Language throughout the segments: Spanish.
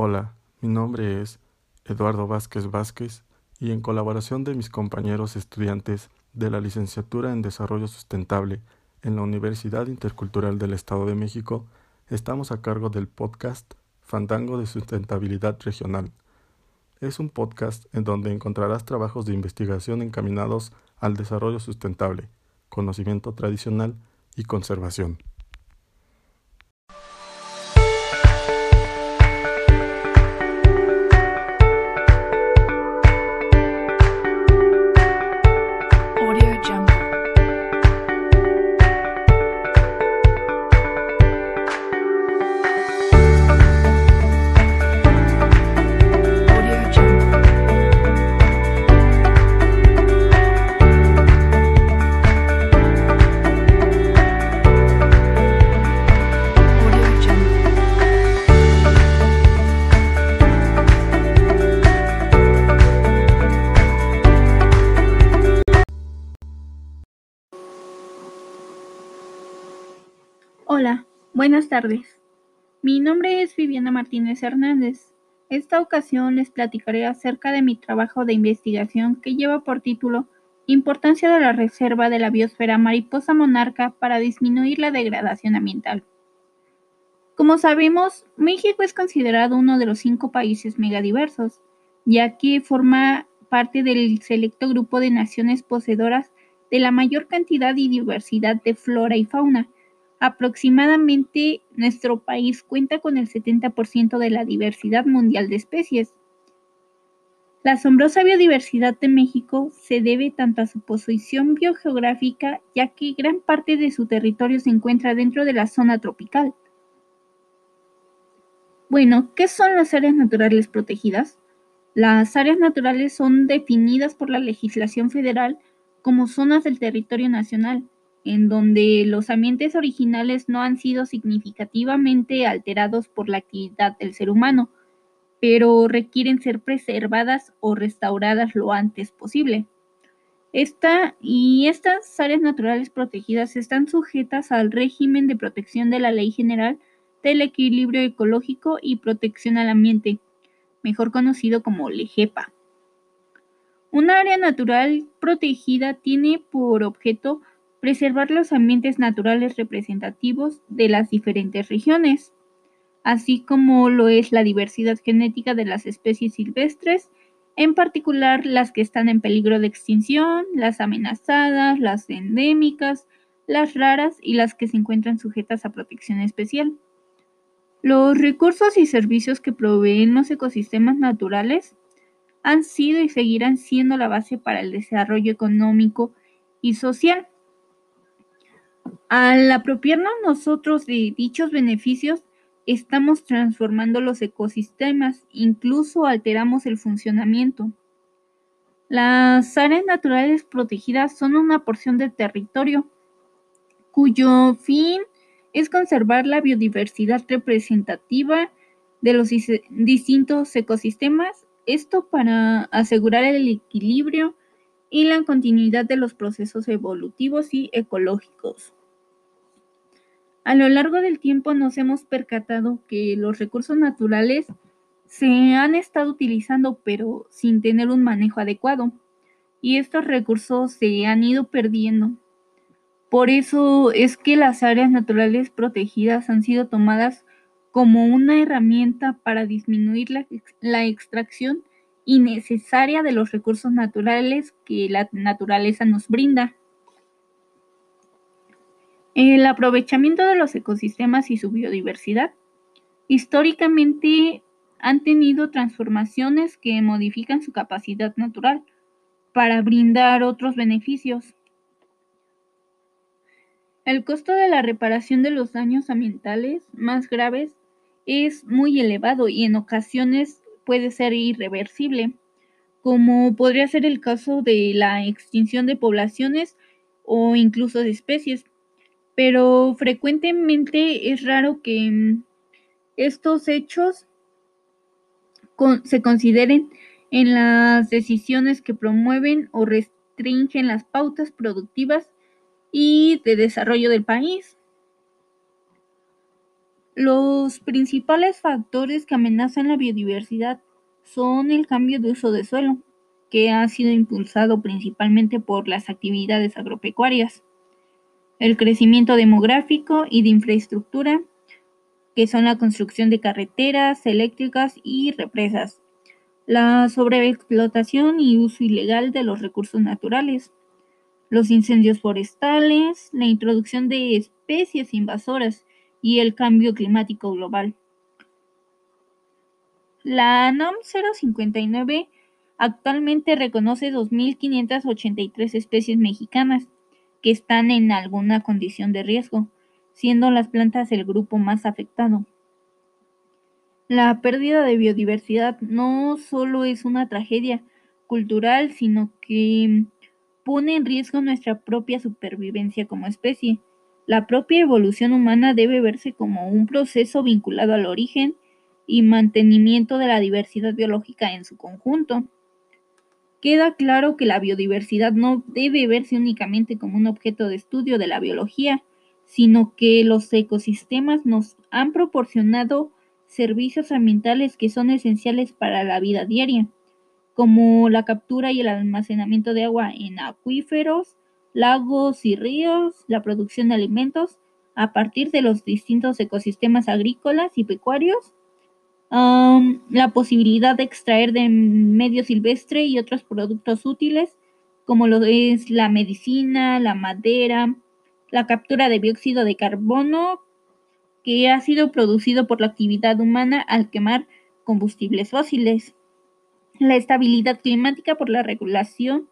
Hola, mi nombre es Eduardo Vázquez Vázquez y en colaboración de mis compañeros estudiantes de la licenciatura en Desarrollo Sustentable en la Universidad Intercultural del Estado de México, estamos a cargo del podcast Fandango de Sustentabilidad Regional. Es un podcast en donde encontrarás trabajos de investigación encaminados al desarrollo sustentable, conocimiento tradicional y conservación. Buenas tardes. Mi nombre es Viviana Martínez Hernández. Esta ocasión les platicaré acerca de mi trabajo de investigación que lleva por título Importancia de la Reserva de la Biosfera Mariposa Monarca para disminuir la degradación ambiental. Como sabemos, México es considerado uno de los cinco países megadiversos, ya que forma parte del selecto grupo de naciones poseedoras de la mayor cantidad y diversidad de flora y fauna, Aproximadamente nuestro país cuenta con el 70% de la diversidad mundial de especies. La asombrosa biodiversidad de México se debe tanto a su posición biogeográfica, ya que gran parte de su territorio se encuentra dentro de la zona tropical. Bueno, ¿qué son las áreas naturales protegidas? Las áreas naturales son definidas por la legislación federal como zonas del territorio nacional, en donde los ambientes originales no han sido significativamente alterados por la actividad del ser humano, pero requieren ser preservadas o restauradas lo antes posible. Esta y estas áreas naturales protegidas están sujetas al régimen de protección de la Ley General del Equilibrio Ecológico y Protección al Ambiente, mejor conocido como LEGEPA. Una área natural protegida tiene por objeto preservar los ambientes naturales representativos de las diferentes regiones, así como lo es la diversidad genética de las especies silvestres, en particular las que están en peligro de extinción, las amenazadas, las endémicas, las raras y las que se encuentran sujetas a protección especial. Los recursos y servicios que proveen los ecosistemas naturales han sido y seguirán siendo la base para el desarrollo económico y social. Al apropiarnos nosotros de dichos beneficios, estamos transformando los ecosistemas, incluso alteramos el funcionamiento. Las áreas naturales protegidas son una porción de territorio cuyo fin es conservar la biodiversidad representativa de los distintos ecosistemas, esto para asegurar el equilibrio y la continuidad de los procesos evolutivos y ecológicos. A lo largo del tiempo nos hemos percatado que los recursos naturales se han estado utilizando pero sin tener un manejo adecuado y estos recursos se han ido perdiendo. Por eso es que las áreas naturales protegidas han sido tomadas como una herramienta para disminuir la, extracción innecesaria de los recursos naturales que la naturaleza nos brinda. El aprovechamiento de los ecosistemas y su biodiversidad históricamente han tenido transformaciones que modifican su capacidad natural para brindar otros beneficios. El costo de la reparación de los daños ambientales más graves es muy elevado y en ocasiones puede ser irreversible, como podría ser el caso de la extinción de poblaciones o incluso de especies pero frecuentemente es raro que mm, estos hechos se consideren en las decisiones que promueven o restringen las pautas productivas y de desarrollo del país. Los principales factores que amenazan la biodiversidad son el cambio de uso de suelo, que ha sido impulsado principalmente por las actividades agropecuarias, el crecimiento demográfico y de infraestructura, que son la construcción de carreteras eléctricas y represas, la sobreexplotación y uso ilegal de los recursos naturales, los incendios forestales, la introducción de especies invasoras y el cambio climático global. La NOM 059 actualmente reconoce 2.583 especies mexicanas que están en alguna condición de riesgo, siendo las plantas el grupo más afectado. La pérdida de biodiversidad no solo es una tragedia cultural, sino que pone en riesgo nuestra propia supervivencia como especie. La propia evolución humana debe verse como un proceso vinculado al origen y mantenimiento de la diversidad biológica en su conjunto. Queda claro que la biodiversidad no debe verse únicamente como un objeto de estudio de la biología, sino que los ecosistemas nos han proporcionado servicios ambientales que son esenciales para la vida diaria como la captura y el almacenamiento de agua en acuíferos, lagos y ríos, la producción de alimentos a partir de los distintos ecosistemas agrícolas y pecuarios, la posibilidad de extraer de medio silvestre y otros productos útiles, como lo es la medicina, la madera, la captura de dióxido de carbono que ha sido producido por la actividad humana al quemar combustibles fósiles la estabilidad climática por la regulación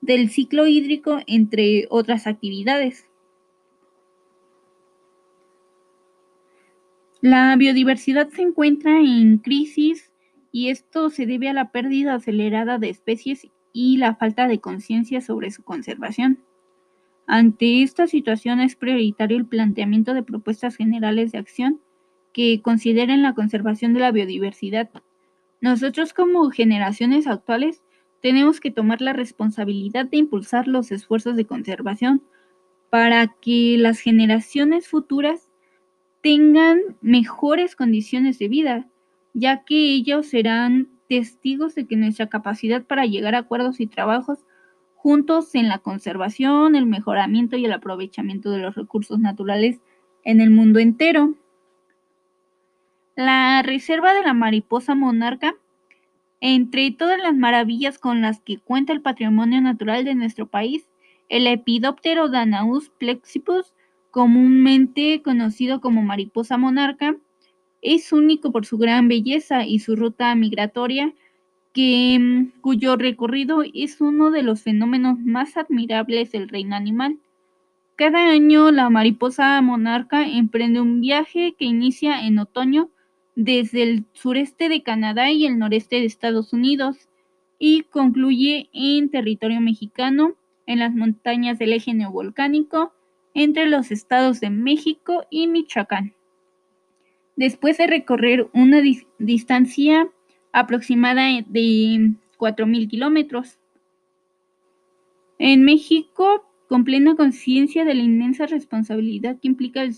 del ciclo hídrico, entre otras actividades. La biodiversidad se encuentra en crisis y esto se debe a la pérdida acelerada de especies y la falta de conciencia sobre su conservación. Ante esta situación es prioritario el planteamiento de propuestas generales de acción que consideren la conservación de la biodiversidad nosotros como generaciones actuales tenemos que tomar la responsabilidad de impulsar los esfuerzos de conservación para que las generaciones futuras tengan mejores condiciones de vida, ya que ellos serán testigos de que nuestra capacidad para llegar a acuerdos y trabajos juntos en la conservación, el mejoramiento y el aprovechamiento de los recursos naturales en el mundo entero. La reserva de la mariposa monarca, entre todas las maravillas con las que cuenta el patrimonio natural de nuestro país, el Epidóptero Danaus plexipus, comúnmente conocido como mariposa monarca, es único por su gran belleza y su ruta migratoria, que, cuyo recorrido es uno de los fenómenos más admirables del reino animal. Cada año la mariposa monarca emprende un viaje que inicia en otoño desde el sureste de Canadá y el noreste de Estados Unidos y concluye en territorio mexicano, en las montañas del eje neovolcánico, entre los estados de México y Michoacán. Después de recorrer una distancia aproximada de 4.000 kilómetros. En México, con plena conciencia de la inmensa responsabilidad que implica el,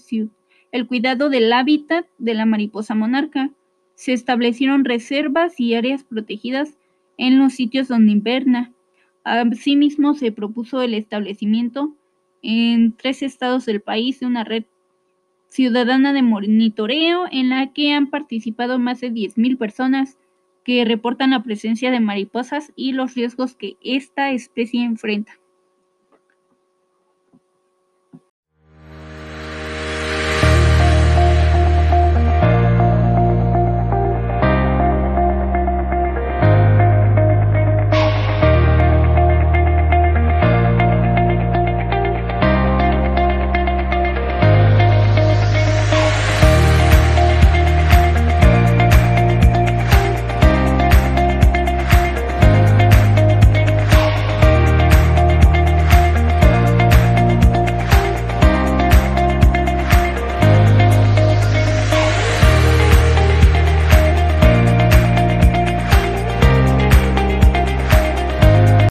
el cuidado del hábitat de la mariposa monarca. Se establecieron reservas y áreas protegidas en los sitios donde inverna. Asimismo, se propuso el establecimiento en tres estados del país de una red ciudadana de monitoreo en la que han participado más de 10.000 personas que reportan la presencia de mariposas y los riesgos que esta especie enfrenta.